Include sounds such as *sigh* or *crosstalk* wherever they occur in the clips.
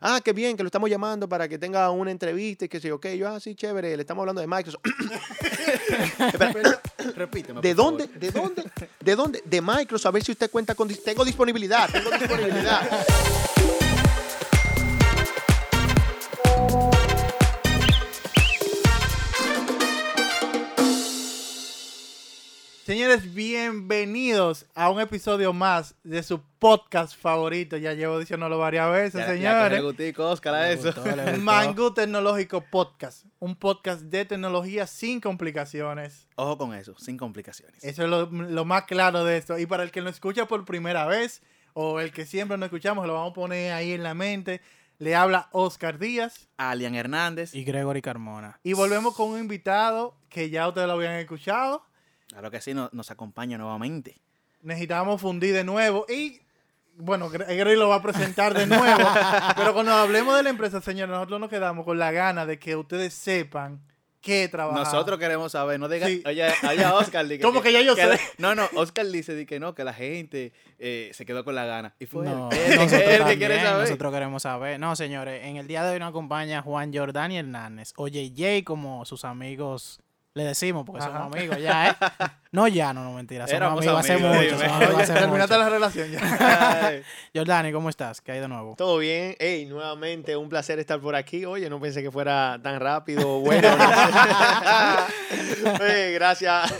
ah, qué bien, que lo estamos llamando para que tenga una entrevista y que sé yo, ok, yo, ah, sí, chévere, le estamos hablando de Microsoft. *laughs* Repíteme. ¿De dónde? ¿De dónde? ¿De dónde? De Microsoft, a ver si usted cuenta con... Tengo disponibilidad, tengo disponibilidad. *laughs* Señores, bienvenidos a un episodio más de su podcast favorito. Ya llevo diciéndolo varias veces. Ya- ya señores. gustó, Oscar, a eso. Mango Tecnológico Podcast. Un podcast de tecnología sin complicaciones. Ojo con eso, sin complicaciones. Eso es lo, lo más claro de esto. Y para el que lo escucha por primera vez, o el que siempre no escuchamos, lo vamos a poner ahí en la mente. Le habla Oscar Díaz. Alian Hernández. Y Gregory Carmona. Y volvemos con un invitado que ya ustedes lo habían escuchado. Claro que sí, no- nos acompaña nuevamente. necesitamos fundir de nuevo y bueno, Gre- Gregory lo va a presentar de nuevo, *laughs* pero cuando hablemos de la empresa, señores, nosotros nos quedamos con la gana de que ustedes sepan qué trabajar. Nosotros queremos saber, no diga, Sí. oye, oye, Oscar. di ¿Cómo que ya yo sé? No, no, Oscar dice di que no, que la gente eh, se quedó con la gana. Y fue No, él. Él, él nosotros, que también, quiere saber. nosotros queremos saber. No, señores, en el día de hoy nos acompaña Juan Jordani Hernández, o JJ, como sus amigos le decimos, porque Ajá. somos amigos ya, ¿eh? *laughs* No ya, no, no, mentira. Somos Éramos amigos hace amigos, mucho. dime. somos amigos Oye, hace terminaste mucho. la relación ya. *laughs* Jordani, ¿cómo estás? ¿Qué hay de nuevo? Todo bien. Hey, nuevamente un placer estar por aquí. Oye, no pensé que fuera tan rápido. Bueno, Hey, *laughs* gracias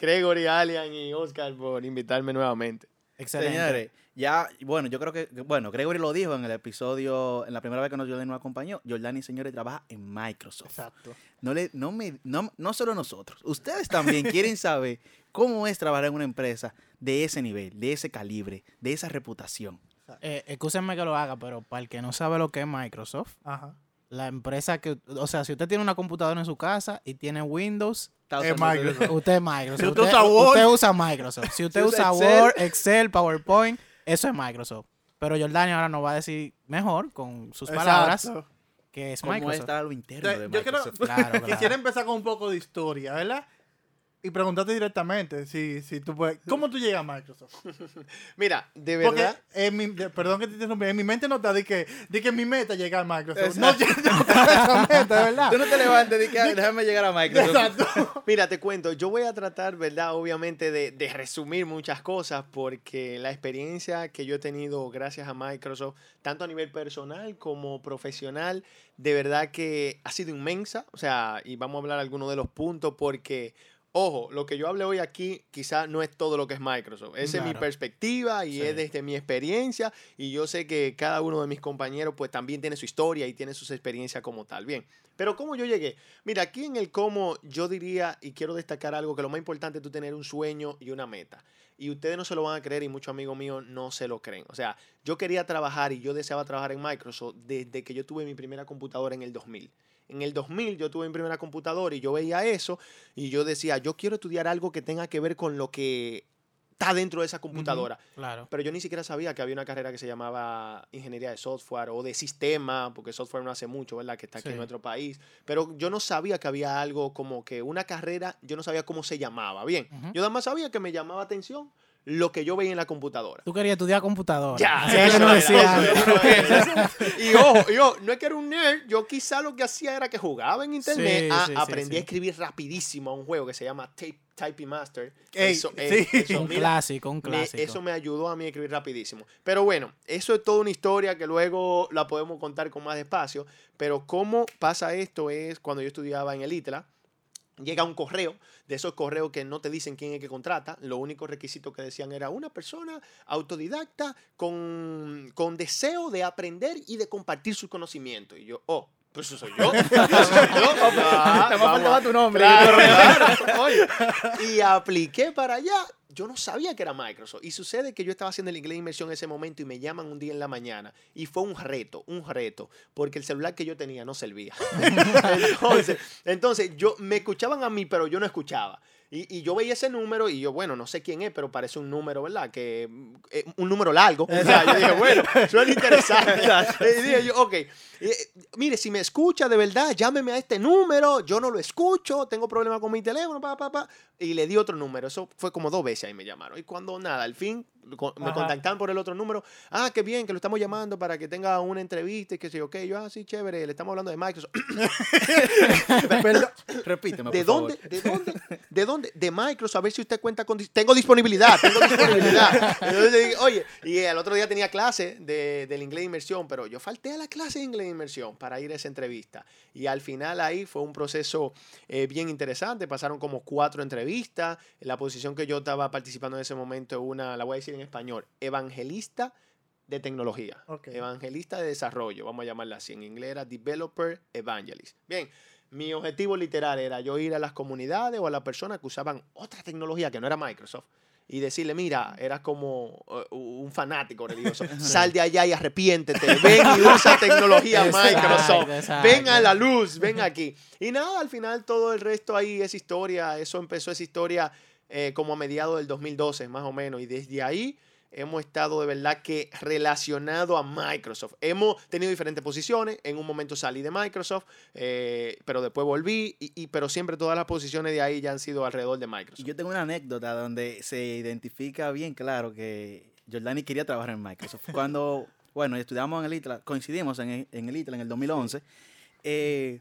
Gregory, Alian y Oscar por invitarme nuevamente. Excelente. Señores, ya, bueno, yo creo que, bueno, Gregory lo dijo en el episodio, en la primera vez que nos Jordani nos acompañó. Jordani, señores, trabaja en Microsoft. Exacto. No, le, no, me, no, no solo nosotros, ustedes también quieren *laughs* saber cómo es trabajar en una empresa de ese nivel, de ese calibre, de esa reputación. Eh, excúsenme que lo haga, pero para el que no sabe lo que es Microsoft, Ajá. la empresa que, o sea, si usted tiene una computadora en su casa y tiene Windows, Es Microsoft. Usted es Microsoft. Si usted usa Word. usted usa Microsoft. Si usted *laughs* Si usa usa Excel. Word, Excel, PowerPoint, eso es Microsoft. Pero Jordani ahora nos va a decir mejor, con sus palabras, que es ¿Cómo Microsoft. está lo interno de Yo? Claro, *laughs* claro. Quisiera empezar con un poco de historia, ¿verdad? Y preguntarte directamente si, si tú puedes. ¿Cómo tú llegas a Microsoft? *laughs* Mira, de Porque, verdad. en mi, de- perdón que te interrumpa, en mi mente no está de que, de que mi meta es llegar a Microsoft. Exacto. No, *laughs* yo no tengo esa meta, ¿verdad? Tú no te levantes que "Ay, déjame llegar a Microsoft. Exacto. *laughs* Mira, te cuento, yo voy a tratar, ¿verdad? Obviamente de, de resumir muchas cosas porque la experiencia que yo he tenido gracias a Microsoft, tanto a nivel personal como profesional, de verdad que ha sido inmensa. O sea, y vamos a hablar algunos de los puntos porque, ojo, lo que yo hablé hoy aquí quizás no es todo lo que es Microsoft. Esa es mi perspectiva y Sí. es desde mi experiencia y yo sé que cada uno de mis compañeros pues también tiene su historia y tiene sus experiencias como tal. Bien, pero ¿cómo yo llegué? Mira, aquí en el cómo yo diría y quiero destacar algo que lo más importante es tú tener un sueño y una meta. Y ustedes no se lo van a creer y muchos amigos míos no se lo creen. O sea, yo quería trabajar y yo deseaba trabajar en Microsoft desde que yo tuve mi primera computadora en el 2000. En el 2000 yo tuve mi primera computadora y yo veía eso y yo decía, yo quiero estudiar algo que tenga que ver con lo que está dentro de esa computadora. Claro. Pero yo ni siquiera sabía que había una carrera que se llamaba ingeniería de software o de sistema, porque software no hace mucho, ¿verdad? Que está aquí en nuestro país. Pero yo no sabía que había algo como que una carrera, yo no sabía cómo se llamaba. Bien, yo nada más sabía que me llamaba atención lo que yo veía en la computadora. Tú querías estudiar computadora. Ya, que eso yo no decía eso *laughs* era. Y ojo, yo no es que era un nerd, yo quizá lo que hacía era que jugaba en internet, Sí, a- sí, sí, aprendí sí. a escribir rapidísimo a un juego que se llama Tape, Typing Master. Ey, eso, sí. eh, eso, Un mira, clásico, un me- clásico. eso me ayudó a mí a escribir rapidísimo. Pero bueno, eso es toda una historia que luego la podemos contar con más despacio. Pero cómo pasa esto es cuando yo estudiaba en el ITLA, llega un correo, de esos correos que no te dicen quién es que contrata, lo único requisito que decían era una persona autodidacta con, con deseo de aprender y de compartir sus conocimientos. Y yo, oh, pues eso soy yo. *laughs* Eso soy yo. Ah, más vamos faltaba tu nombre. Claro, claro. *laughs* Oye, y apliqué para allá. Yo no sabía que era Microsoft. Y sucede que yo estaba haciendo el inglés de inmersión en ese momento y me llaman un día en la mañana. Y fue un reto, un reto. Porque el celular que yo tenía no servía. *laughs* entonces, entonces, yo, me escuchaban a mí, pero yo no escuchaba. Y, y yo veía ese número y yo, bueno, no sé quién es, pero parece un número, ¿verdad? Que eh, un número largo. O sea, yo dije, bueno, suena interesante. y dije yo, ok, eh, mire, si me escucha de verdad, llámeme a este número. Yo no lo escucho, tengo problemas con mi teléfono, pa, pa, pa. Y le di otro número. Eso fue como dos veces ahí me llamaron. Y cuando nada, al fin me Ajá. contactaban por el otro número. Ah, qué bien, que lo estamos llamando para que tenga una entrevista y que sé ok. Yo, ah, sí, chévere, le estamos hablando de Microsoft. *laughs* *laughs* Perdón. Repíteme, ¿De por dónde? favor. ¿De dónde? ¿De dónde? De Microsoft, a ver si usted cuenta con... Tengo disponibilidad, tengo disponibilidad. *laughs* Entonces, oye, y el otro día tenía clase de, del inglés de inmersión, pero yo falté a la clase de inglés de inmersión para ir a esa entrevista. Y al final ahí fue un proceso eh, bien interesante, pasaron como cuatro entrevistas. La posición que yo estaba participando en ese momento es una, la voy a decir en español, evangelista de tecnología. Ok. Evangelista de desarrollo, vamos a llamarla así. En inglés era Developer Evangelist. Bien, mi objetivo literal era yo ir a las comunidades o a las personas que usaban otra tecnología que no era Microsoft y decirle, mira, eras como uh, un fanático religioso, *laughs* sal de allá y arrepiéntete, ven y usa tecnología *laughs* Exacto, Microsoft, exacto. ven a la luz, ven aquí. Y nada, al final todo el resto ahí es historia, eso empezó esa historia eh, como a mediados del 2012 más o menos y desde ahí hemos estado de verdad que relacionado a Microsoft. Hemos tenido diferentes posiciones. En un momento salí de Microsoft, eh, pero después volví. Y, y- pero siempre todas las posiciones de ahí ya han sido alrededor de Microsoft. yo tengo una anécdota donde se identifica bien claro que Jordani quería trabajar en Microsoft. *laughs* Cuando, bueno, estudiamos en el ITLA, coincidimos en el, en el ITLA en el 2011, eh,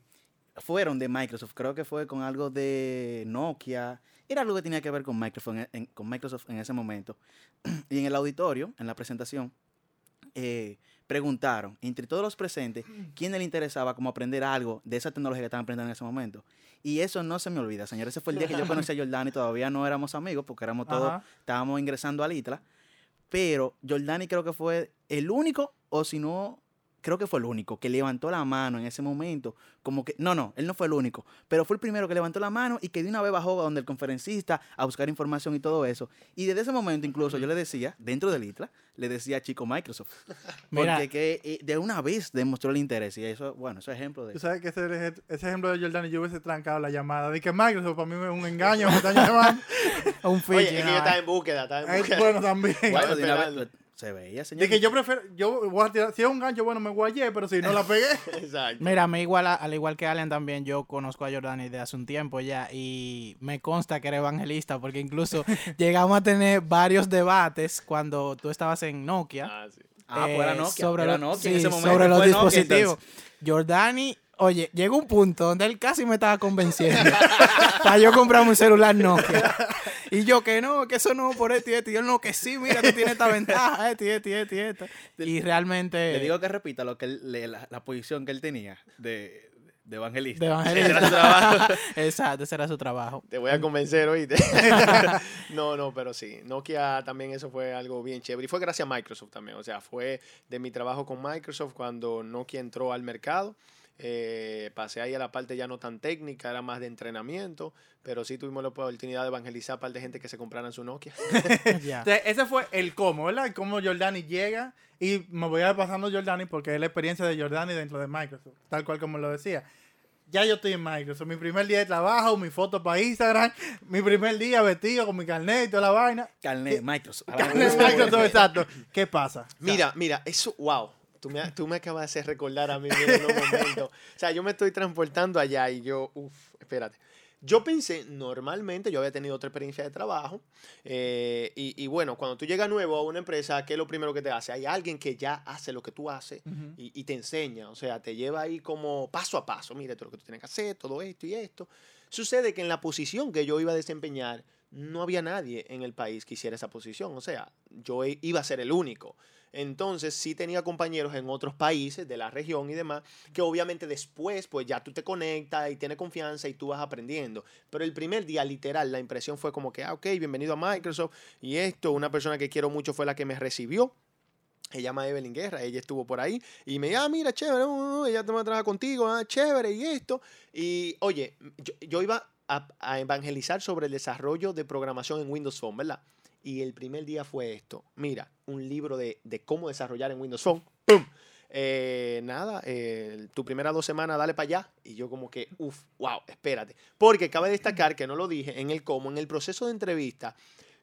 fueron de Microsoft, creo que fue con algo de Nokia, era algo que tenía que ver con Microsoft en, en- con Microsoft en ese momento. *clears throat* Y en el auditorio, en la presentación, eh, preguntaron entre todos los presentes quién le interesaba como aprender algo de esa tecnología que estaban aprendiendo en ese momento. Y eso no se me olvida, señor. Ese fue el día que yo conocí a Jordani. Todavía no éramos amigos porque éramos todos, Ajá. estábamos ingresando al ITLA. Pero Jordani creo que fue el único, o si no, creo que fue el único que levantó la mano en ese momento. Como que, no, no, él no fue el único, pero fue el primero que levantó la mano y que de una vez bajó a donde el conferencista a buscar información y todo eso. Y desde ese momento incluso yo le decía, dentro del ITLA, le decía chico Microsoft. *laughs* Mira. Porque que, eh, de una vez demostró el interés. Y eso, bueno, eso es ejemplo de Tú sabes que ese, ese ejemplo de Jordan y yo hubiese trancado la llamada. De que Microsoft para mí es un engaño, me están llamando. *laughs* Un Oye, phishing, es que yo estaba en búsqueda, estaba en Eh, búsqueda. bueno, también. Bueno, se veía, señor. De que yo prefiero, yo voy a tirar, si es un gancho, bueno, me guayé, pero si no la pegué. *laughs* Exacto. Mira, a mí igual, a- al igual que Allen también, yo conozco a Jordani de hace un tiempo ya y me consta que era evangelista porque incluso *laughs* llegamos a tener varios debates cuando tú estabas en Nokia. Ah, sí. Ah, pues era eh, Nokia. sobre, era lo- Nokia en ese momento. sobre los Nokia, dispositivos. Jordani, oye, llegó un punto donde él casi me estaba convenciendo *laughs* para yo comprarme un celular Nokia. Y yo que no, que eso no por esto y esto. Y yo no, que sí, mira, tú tienes esta ventaja, esto y esto y esto y esto. Y realmente... Le digo que repita lo que él- le- la, la posición que él tenía de, de evangelista. de Ese era evangelista. su trabajo. *laughs* Exacto, ese era su trabajo. Te voy a convencer, oíste. *laughs* no, no, pero sí. Nokia también eso fue algo bien chévere. Y fue gracias a Microsoft también. O sea, fue de mi trabajo con Microsoft cuando Nokia entró al mercado. Eh, pasé ahí a la parte ya no tan técnica, era más de entrenamiento, pero sí tuvimos la oportunidad de evangelizar a un par de gente que se compraran su Nokia. *laughs* Ya. Entonces, ese fue el cómo, ¿verdad? El cómo Jordani llega. Y me voy a ir pasando Jordani porque es la experiencia de Jordani dentro de Microsoft. Tal cual como lo decía. Ya yo estoy en Microsoft. Mi primer día de trabajo, mi foto para Instagram. *laughs* Mi primer día vestido con mi carnet y toda la vaina. Carnet, Microsoft. Carnet Microsoft, exacto. ¿Qué pasa? Mira, mira, eso, wow. Tú me, tú me acabas de hacer recordar a mí en un momento. O sea, yo me estoy transportando allá y yo, uff, espérate. Yo pensé, normalmente, yo había tenido otra experiencia de trabajo. eh, y, y bueno, cuando tú llegas nuevo a una empresa, ¿qué es lo primero que te hace? Hay alguien que ya hace lo que tú haces Ujú. y, y te enseña. O sea, te lleva ahí como paso a paso. Mira, esto es lo que tú tienes que hacer, todo esto y esto. Sucede que en la posición que yo iba a desempeñar, no había nadie en el país que hiciera esa posición. O sea, yo iba a ser el único. Entonces sí tenía compañeros en otros países de la región y demás, que obviamente después pues ya tú te conectas y tienes confianza y tú vas aprendiendo. Pero el primer día literal la impresión fue como que, ah, ok, bienvenido a Microsoft y esto, una persona que quiero mucho fue la que me recibió. Se llama Evelyn Guerra, ella estuvo por ahí y me dijo, ah, mira, chévere, uh, uh, ella te va a trabajar contigo, ah, chévere, y esto. Y oye, yo, yo iba a, a evangelizar sobre el desarrollo de programación en Windows Phone, ¿verdad? Y el primer día fue esto. Mira, un libro de, de cómo desarrollar en Windows Phone. ¡Pum! Eh, nada, eh, tu primera dos semanas, dale para allá. Y yo como que, uff, wow, espérate. Porque cabe destacar que no lo dije en el cómo, en el proceso de entrevista,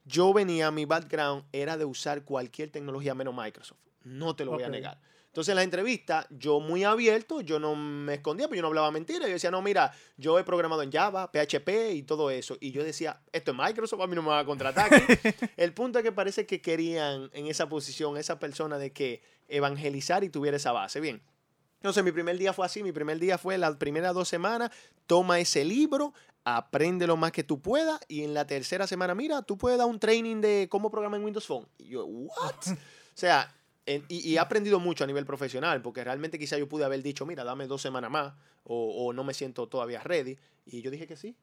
yo venía, mi background era de usar cualquier tecnología menos Microsoft. No te lo voy a negar. Entonces en la entrevista, yo muy abierto, yo no me escondía, pero yo no hablaba mentira. Yo decía, no, mira, yo he programado en Java, PHP y todo eso. Y yo decía, esto es Microsoft, a mí no me va a contratar aquí. *laughs* El punto es que parece que querían en esa posición, esa persona de que evangelizar y tuviera esa base. Bien. Entonces mi primer día fue así, mi primer día fue las primeras dos semanas, toma ese libro, aprende lo más que tú puedas y en la tercera semana, mira, tú puedes dar un training de cómo programar en Windows Phone. Y yo, ¿what? *laughs* o sea, en- y, y he aprendido mucho a nivel profesional, porque realmente quizá yo pude haber dicho, mira, dame dos semanas más, o, o no me siento todavía ready. Y yo dije que sí.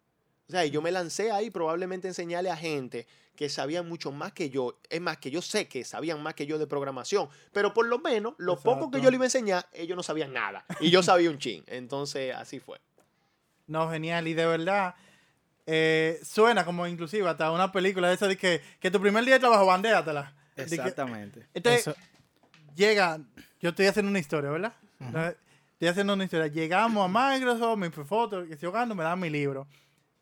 O sea, y yo me lancé ahí probablemente a enseñarle a gente que sabían mucho más que yo. Es más, que yo sé que sabían más que yo de programación. Pero por lo menos, lo poco que Exacto. yo le iba a enseñar, ellos no sabían nada. Y yo sabía un chin. Entonces, así fue. No, genial. Y de verdad, eh, suena como inclusive hasta una película de esa de que, que tu primer día de trabajo, bandéatela. Que- Exactamente. Entonces, Eso- llega, yo estoy haciendo una historia, ¿verdad? Entonces, Estoy haciendo una historia. Llegamos a Microsoft, mi foto, que estoy jugando, me dan mi libro.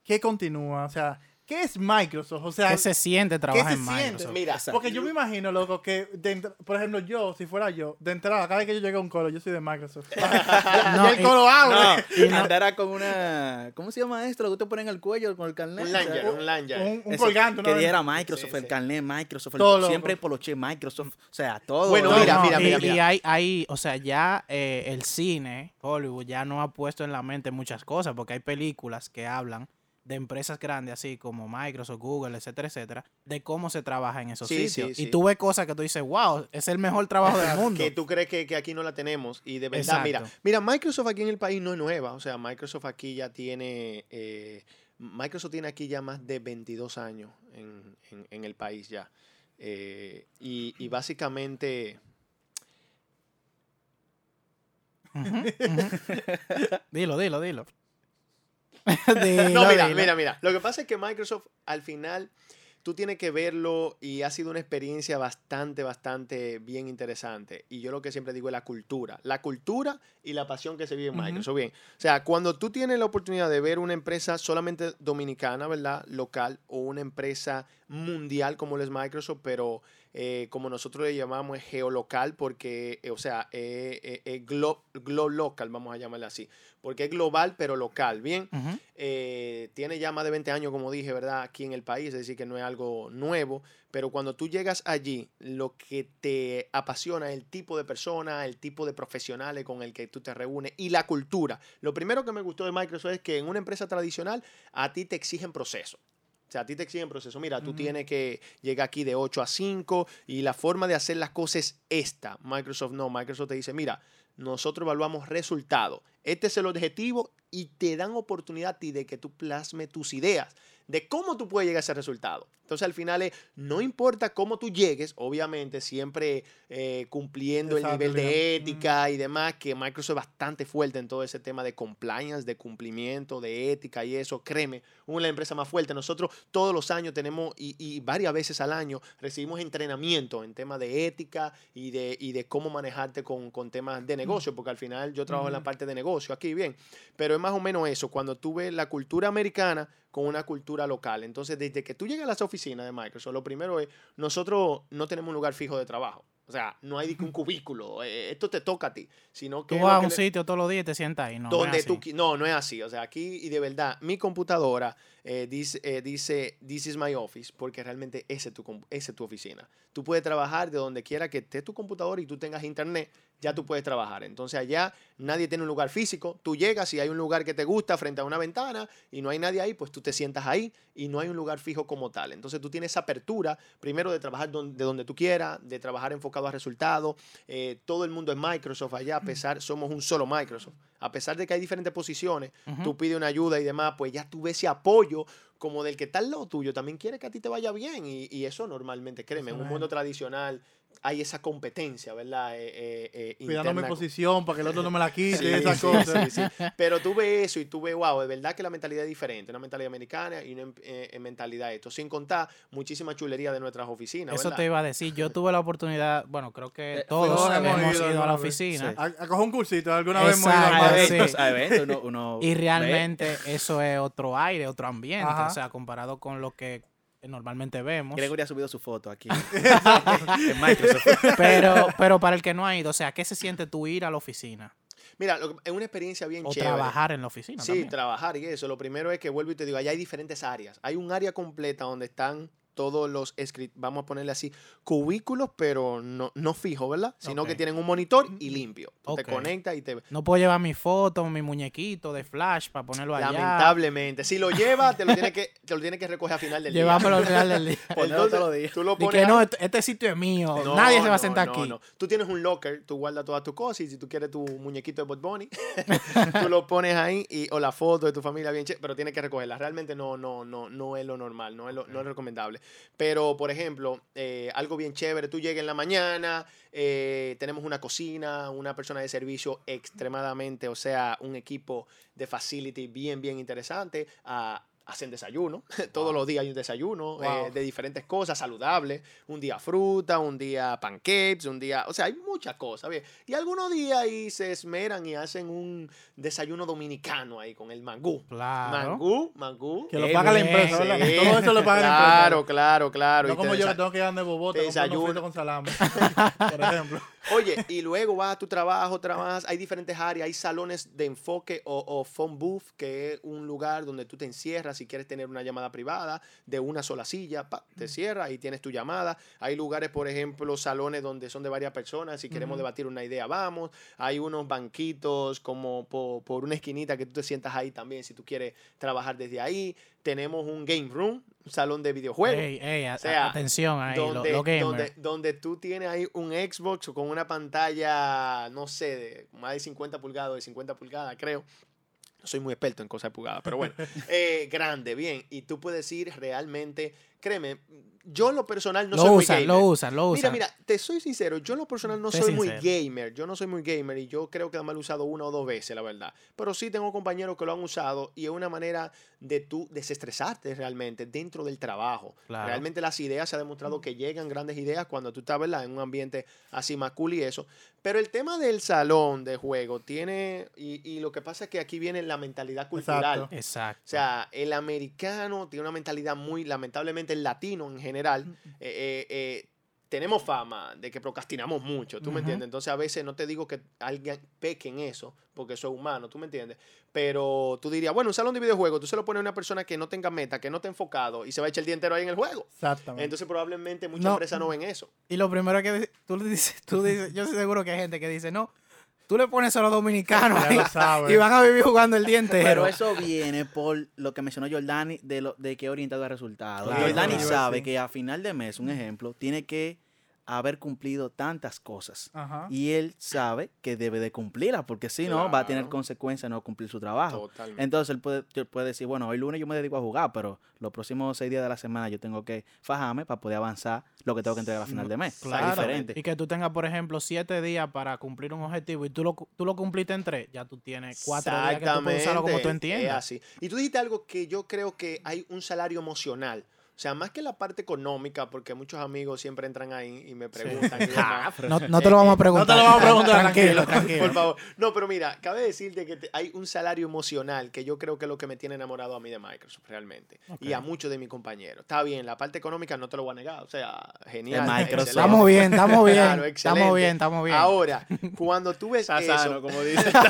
¿Qué continúa? O sea, ¿qué es Microsoft? O sea, ¿Qué se siente trabajar se en siente? Microsoft? Mira, Exacto. porque yo me imagino, loco, que, de por ejemplo, yo, si fuera yo, de entrada, cada vez que yo llegue a un colo, yo soy de Microsoft. *laughs* *laughs* No, y el y- colo abre. No, *laughs* Y no- andará con una. ¿Cómo se llama esto? Lo que te ponen al cuello con el carnet. un lanyard, un lanyard. Un, un colgante. Que diera. Microsoft, Sí, el sí. carnet Microsoft, el- Todo loco. siempre poloche Microsoft, o sea, todo. Bueno, mira, No, mira, y, mira, y mira. hay, hay, o sea, ya eh, el cine, Hollywood, ya no ha puesto en la mente muchas cosas, porque hay películas que hablan de empresas grandes así como Microsoft, Google, etcétera, etcétera, de cómo se trabaja en esos Sí, sitios. sí, sí. Y tú ves cosas que tú dices, wow, es el mejor trabajo del *laughs* mundo. que tú crees que, que aquí no la tenemos y de verdad, Exacto. mira, mira, Microsoft aquí en el país no es nueva, o sea, Microsoft aquí ya tiene, eh, Microsoft tiene aquí ya más de 22 años en, en- en el país ya. Eh, y, y básicamente, *laughs* dilo, dilo, dilo. *laughs* no, mira, mira, mira, lo que pasa es que Microsoft al final tú tienes que verlo y ha sido una experiencia bastante, bastante bien interesante. Y yo lo que siempre digo es la cultura, la cultura y la pasión que se vive en. Microsoft. Bien, o sea, cuando tú tienes la oportunidad de ver una empresa solamente dominicana, ¿verdad? Local o una empresa mundial como lo es Microsoft, pero eh, como nosotros le llamamos es geolocal porque, eh, o sea, es eh, eh, glo, glo local, vamos a llamarle así, porque es global pero local, ¿bien? Eh, tiene ya más de 20 años, como dije, ¿verdad? Aquí en el país, es decir, que no es algo nuevo, pero cuando tú llegas allí, lo que te apasiona es el tipo de persona, el tipo de profesionales con el que tú te reúnes y la cultura. Lo primero que me gustó de Microsoft es que en una empresa tradicional a ti te exigen proceso. O sea, a ti te exigen proceso. Mira, tú tienes que llegar aquí de 8 a 5 y la forma de hacer las cosas es esta. Microsoft no. Microsoft te dice, mira, nosotros evaluamos resultados. Este es el objetivo y te dan oportunidad a ti de que tú plasmes tus ideas de cómo tú puedes llegar a ese resultado. Entonces, al final, es, no importa cómo tú llegues, obviamente, siempre eh, cumpliendo Exacto, el nivel de ética y demás, que Microsoft es bastante fuerte en todo ese tema de compliance, de cumplimiento, de ética y eso. Créeme, una de las empresas más fuertes. Nosotros todos los años tenemos, y, y varias veces al año, recibimos entrenamiento en temas de ética y de, y de cómo manejarte con, con temas de negocio, porque al final yo trabajo en la parte de negocio aquí, bien. Pero es más o menos eso, cuando tú ves la cultura americana con una cultura local. Entonces, desde que tú llegas a las oficinas de Microsoft, lo primero es, nosotros no tenemos un lugar fijo de trabajo. O sea, no hay un cubículo, eh, esto te toca a ti, sino que... Tú vas a un le- sitio todos los días y te sientas ahí. No, no es donde tú así. qui- no no es así o sea aquí y de verdad mi computadora eh, dice eh, dice this is my office porque realmente ese es tu ese es tu oficina tú puedes trabajar de donde quiera que esté tu computadora y tú tengas internet ya tú puedes trabajar. Entonces allá nadie tiene un lugar físico. Tú llegas y hay un lugar que te gusta frente a una ventana y no hay nadie ahí pues tú te sientas ahí y no hay un lugar fijo como tal. Entonces tú tienes esa apertura primero de trabajar don- de donde tú quieras de trabajar enfocado a resultados. Eh, todo el mundo es Microsoft allá a pesar somos un solo Microsoft. A pesar de que hay diferentes posiciones, tú pides una ayuda y demás, pues ya tú ves ese apoyo como del que está al lado tuyo, también quiere que a ti te vaya bien. Y, y eso normalmente, créeme, en un mundo tradicional hay esa competencia, ¿verdad? Eh, eh, eh, Cuidando mi posición para que el otro no me la quite Sí, esas sí, cosas. sí, sí. Pero tú ves eso y tú ves, wow, de verdad que la mentalidad es diferente, una mentalidad americana y una em- eh, mentalidad esto, sin contar muchísima chulería de nuestras oficinas. Eso ¿verdad? te iba a decir. Yo tuve la oportunidad, bueno, creo que Eh, todos hemos, hemos ido ido a la oficina. Sí. A, a coger un cursito, alguna vez hemos ido a a más. sí. eventos, a eventos, uno, uno Y ve. realmente eso es otro aire, otro ambiente. Ajá. O sea, comparado con lo que normalmente vemos. Gregory ha subido su foto aquí *laughs* en Microsoft. Pero, pero para el que no ha ido, o sea, ¿qué se siente tú ir a la oficina? Mira, lo es una experiencia bien O chévere. trabajar en la oficina. Sí, también. trabajar y eso. Lo primero es que vuelvo y te digo, allá hay diferentes áreas. Hay un área completa donde están todos los script, vamos a ponerle así, cubículos, pero no, no fijos, ¿verdad? Sino que tienen un monitor y limpio. Tú Ok. te conectas y te... No puedo llevar mi foto, mi muñequito de flash para ponerlo allá. Lamentablemente. Si lo llevas, te lo tienes que, te lo tienes que recoger a final del día. Llevámoslo al final del día. *laughs* Entonces, tú lo Y pones que no, este, sitio es mío. No, Nadie se va a no, sentar no, aquí. no. Tú tienes un locker, tú guardas todas tus cosas y si tú quieres tu muñequito de Bot Bunny, *laughs* tú lo pones ahí y, o la foto de tu familia bien chévere, pero tienes que recogerla. Realmente no, no, no, no es lo normal, no es, lo, no es recomendable. Pero, por ejemplo, eh, algo bien chévere, tú llegas en la mañana, eh, tenemos una cocina, una persona de servicio extremadamente, o sea, un equipo de facility bien, bien interesante. Hacen desayuno, *laughs* todos los días hay un desayuno Wow. eh, de diferentes cosas saludables, un día fruta, un día pancakes, un día, o sea, hay muchas cosas, ¿bien? Y algunos días ahí se esmeran y hacen un desayuno dominicano ahí con el mangú. Claro. Mangú, mangú. Que lo paga la empresa, ¿verdad? Sí. Todo eso lo paga la empresa. Claro, claro, claro. No como yo que tengo que ir a de bobote desayuno. con salami, *laughs* por ejemplo. Oye, y luego vas a tu trabajo, trabajas, hay diferentes áreas, hay salones de enfoque o, o phone booth, que es un lugar donde tú te encierras si quieres tener una llamada privada de una sola silla, pa, te cierras y tienes tu llamada. Hay lugares, por ejemplo, salones donde son de varias personas, si queremos debatir una idea, vamos. Hay unos banquitos como por, por una esquinita que tú te sientas ahí también si tú quieres trabajar desde ahí. Tenemos un game room, un salón de videojuegos Ey, ey, O sea, atención ahí, lo- donde, los gamers. donde, donde tú tienes ahí un Xbox con una pantalla, no sé, de más de 50 pulgadas, de 50 pulgadas, creo. No soy muy experto en cosas de pulgadas, pero bueno, *laughs* eh, grande, bien. Y tú puedes ir realmente, créeme, yo en lo personal no lo soy usan, muy lo gamer. usan, lo Mira, usan. mira, te soy sincero, yo en lo personal no soy muy gamer, yo no soy muy gamer y yo creo que además lo he usado una o dos veces, la verdad. Pero sí tengo compañeros que lo han usado y es una manera de tú desestresarte realmente dentro del trabajo. Claro. Realmente las ideas se ha demostrado que llegan grandes ideas cuando tú estás, ¿verdad? En un ambiente así más cool y eso. Pero el tema del salón de juego tiene, y, y lo que pasa es que aquí viene la mentalidad cultural. Exacto. Exacto. O sea, el americano tiene una mentalidad muy, lamentablemente el latino en general, eh, eh, eh, tenemos fama de que procrastinamos mucho, ¿tú me entiendes? Entonces a veces no te digo que alguien peque en eso, porque soy humano, ¿tú me entiendes? Pero tú dirías, bueno, un salón de videojuegos, tú se lo pones a una persona que no tenga meta, que no esté enfocado y se va a echar el día entero ahí en el juego. Exactamente. Entonces probablemente muchas No. empresas no ven eso. Y lo primero que tú le dices, tú dices, yo estoy seguro que hay gente que dice, no, tú le pones a los dominicanos ahí lo y van a vivir jugando el día entero. Pero eso viene por lo que mencionó Jordani de, lo, de que orientado a resultados. Claro. Jordani sabe sí. que a final de mes, un ejemplo, tiene que haber cumplido tantas cosas. Ajá. Y él sabe que debe de cumplirlas, porque si no, va a tener consecuencias no cumplir su trabajo. Totalmente. Entonces él puede, puede decir, bueno, hoy lunes yo me dedico a jugar, pero los próximos seis días de la semana yo tengo que fajarme para poder avanzar lo que tengo que entregar a final de mes. Es Claro. diferente. Y que tú tengas, por ejemplo, siete días para cumplir un objetivo y tú lo, tú lo cumpliste en tres, ya tú tienes cuatro días que tú puedes usarlo como tú Exactamente, es entiendas. así. Y tú dijiste algo que yo creo que hay un salario emocional. O sea, más que la parte económica, porque muchos amigos siempre entran ahí y me preguntan. y *laughs* demás. No, *laughs* no te lo vamos a preguntar. No te lo vamos a preguntar, Tranquilo, tranquilo. Por favor. No, pero mira, cabe decirte que te- hay un salario emocional que yo creo que es lo que me tiene enamorado a mí de Microsoft, realmente. Y a muchos de mis compañeros. Está bien, la parte económica no te lo voy a negar. O sea, genial. Microsoft. Estamos bien, estamos bien. Claro, estamos bien, estamos bien. Ahora, cuando tú ves Está eso, sano, como dice. *laughs*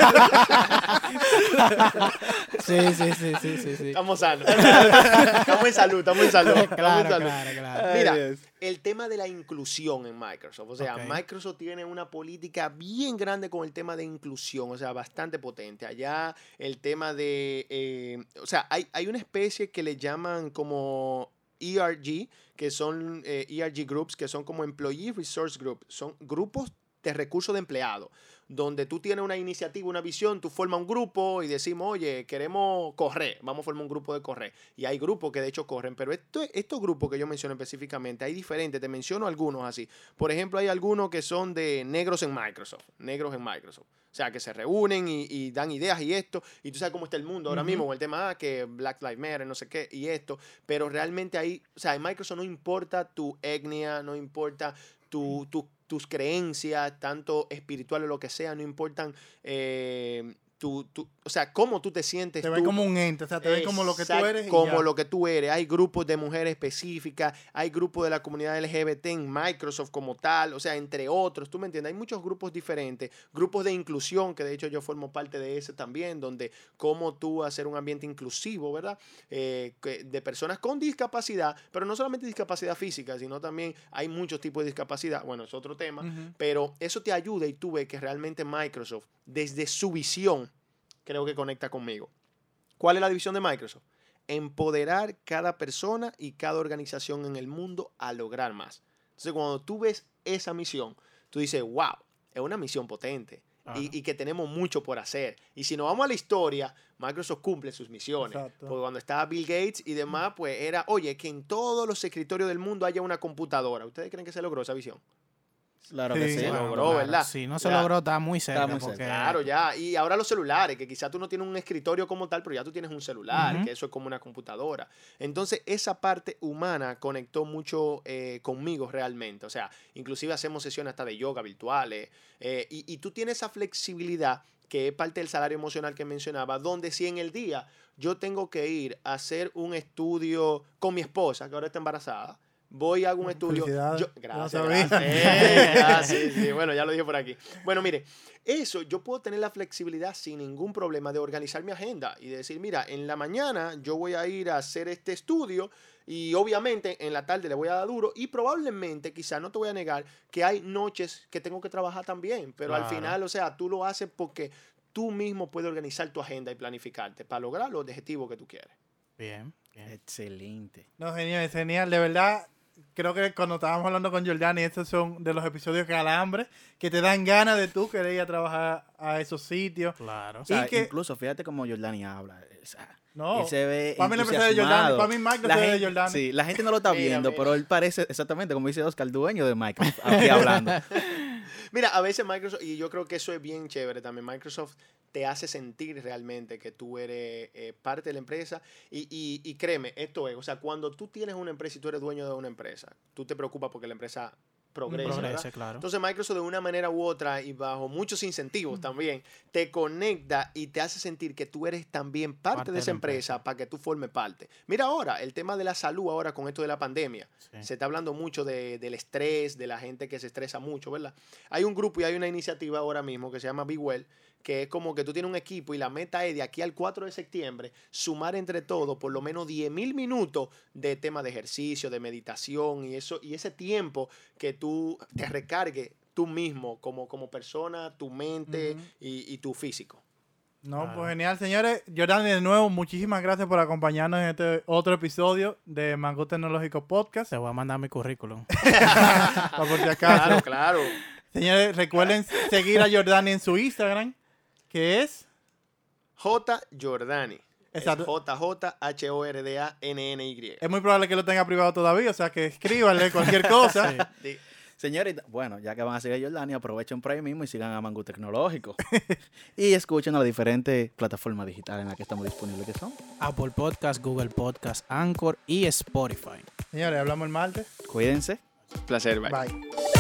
Sí, sí, sí, sí, sí. sí. estamos sanos. estamos en salud, estamos en salud. *laughs* Claro, claro, claro. Mira, el tema de la inclusión en Microsoft. O sea, Ok. Microsoft tiene una política bien grande con el tema de inclusión, o sea, bastante potente. Allá el tema de, eh, o sea, hay, hay una especie que le llaman como ERG, que son eh, ERG Groups, que son como Employee Resource Group, son grupos de recursos de empleados, donde tú tienes una iniciativa, una visión, tú formas un grupo y decimos, oye, queremos correr, vamos a formar un grupo de correr. Y hay grupos que de hecho corren, pero esto, estos grupos que yo menciono específicamente, hay diferentes, te menciono algunos así. Por ejemplo, hay algunos que son de negros en Microsoft, negros en Microsoft. O sea, que se reúnen y, y dan ideas y esto, y tú sabes cómo está el mundo ahora mismo con el tema ah, que Black Lives Matter, no sé qué, y esto, pero realmente ahí, o sea, en Microsoft no importa tu etnia, no importa tu, tu- tus creencias, tanto espirituales o lo que sea, no importan eh, tú, tú- o sea, cómo tú te sientes Te ven tú como un ente, o sea, te ven como lo que tú eres. y Como ya. lo que tú eres. Hay grupos de mujeres específicas, hay grupos de la comunidad LGBT en Microsoft como tal, o sea, entre otros, tú me entiendes. Hay muchos grupos diferentes, grupos de inclusión, que de hecho yo formo parte de ese también, donde cómo tú hacer un ambiente inclusivo, ¿verdad? Eh, de personas con discapacidad, pero no solamente discapacidad física, sino también hay muchos tipos de discapacidad. Bueno, es otro tema, pero eso te ayuda y tú ves que realmente Microsoft, desde su visión, creo que conecta conmigo. ¿Cuál es la división de Microsoft? Empoderar cada persona y cada organización en el mundo a lograr más. Entonces, cuando tú ves esa misión, tú dices, wow, es una misión potente. Y, y que tenemos mucho por hacer. Y si nos vamos a la historia, Microsoft cumple sus misiones. Exacto. Porque cuando estaba Bill Gates y demás, pues era, oye, que en todos los escritorios del mundo haya una computadora. ¿Ustedes creen que se logró esa visión? Claro Sí, que sí. se logró, ¿verdad? Si no se Ya. logró, está muy cerca. muy porque-. Claro, ya. Y ahora los celulares, que quizás tú no tienes un escritorio como tal, pero ya tú tienes un celular, que eso es como una computadora. Entonces, esa parte humana conectó mucho eh, conmigo realmente. O sea, inclusive hacemos sesiones hasta de yoga virtuales. eh, y, y tú tienes esa flexibilidad que es parte del salario emocional que mencionaba, donde si en el día yo tengo que ir a hacer un estudio con mi esposa, que ahora está embarazada, voy a algún estudio. Yo- gracias. Eh, *laughs* ah, sí, sí, bueno, ya lo dije por aquí. Bueno, mire, eso yo puedo tener la flexibilidad sin ningún problema de organizar mi agenda y de decir, mira, en la mañana yo voy a ir a hacer este estudio y obviamente en la tarde le voy a dar duro y probablemente, quizás no te voy a negar, que hay noches que tengo que trabajar también, pero al final, o sea, tú lo haces porque tú mismo puedes organizar tu agenda y planificarte para lograr los objetivos que tú quieres. Bien, bien. Excelente. No, genial, es genial. De verdad, creo que cuando estábamos hablando con Jordani, estos son de los episodios calambre que te dan ganas de tú querer ir a trabajar a esos sitios. Claro. O sea, Y que- incluso fíjate cómo Jordani habla. o sea, No, él se ve para mí la empresa de Jordani, para mí Microsoft La es de gente- Jordani. Sí, la gente no lo está Mira, viendo, mira. pero él parece exactamente como dice Oscar, el dueño de Microsoft, aquí hablando. *laughs* Mira, a veces Microsoft, y yo creo que eso es bien chévere también, Microsoft te hace sentir realmente que tú eres eh, parte de la empresa y, y- y créeme, esto es, o sea, cuando tú tienes una empresa y tú eres dueño de una empresa, tú te preocupas porque la empresa progrese, claro. Entonces Microsoft de una manera u otra y bajo muchos incentivos también te conecta y te hace sentir que tú eres también parte, Parte de esa empresa, empresa. para que tú formes parte. Mira ahora, el tema de la salud ahora con esto de la pandemia. Sí. Se está hablando mucho de- del estrés, de la gente que se estresa mucho, ¿verdad? Hay un grupo y hay una iniciativa ahora mismo que se llama Be Well, que es como que tú tienes un equipo y la meta es de aquí al 4 de septiembre sumar entre todos por lo menos 10 mil minutos de tema de ejercicio, de meditación y eso y ese tiempo que tú te recargue tú mismo como, como persona, tu mente y, y tu físico. No, Claro. pues genial, señores. Jordani, de nuevo, muchísimas gracias por acompañarnos en este otro episodio de Mango Tecnológico Podcast. Te voy a mandar mi currículum. *laughs* Por si acaso. Claro, claro. Señores, recuerden seguir a Jordani en su Instagram, que es J. Jordani. Es Exacto. J-J-H-O-R-D-A-N-N-Y. Es muy probable que lo tenga privado todavía, o sea que escríbanle *laughs* cualquier cosa. Sí. Bueno, ya que van a seguir a Jordani, aprovechen por ahí mismo y sigan a Mango Tecnológico. *laughs* y escuchen a las diferentes plataformas digitales en las que estamos disponibles, que son. Apple Podcast, Google Podcast, Anchor y Spotify. Señores, hablamos el martes. Cuídense. Placer, bye. Bye.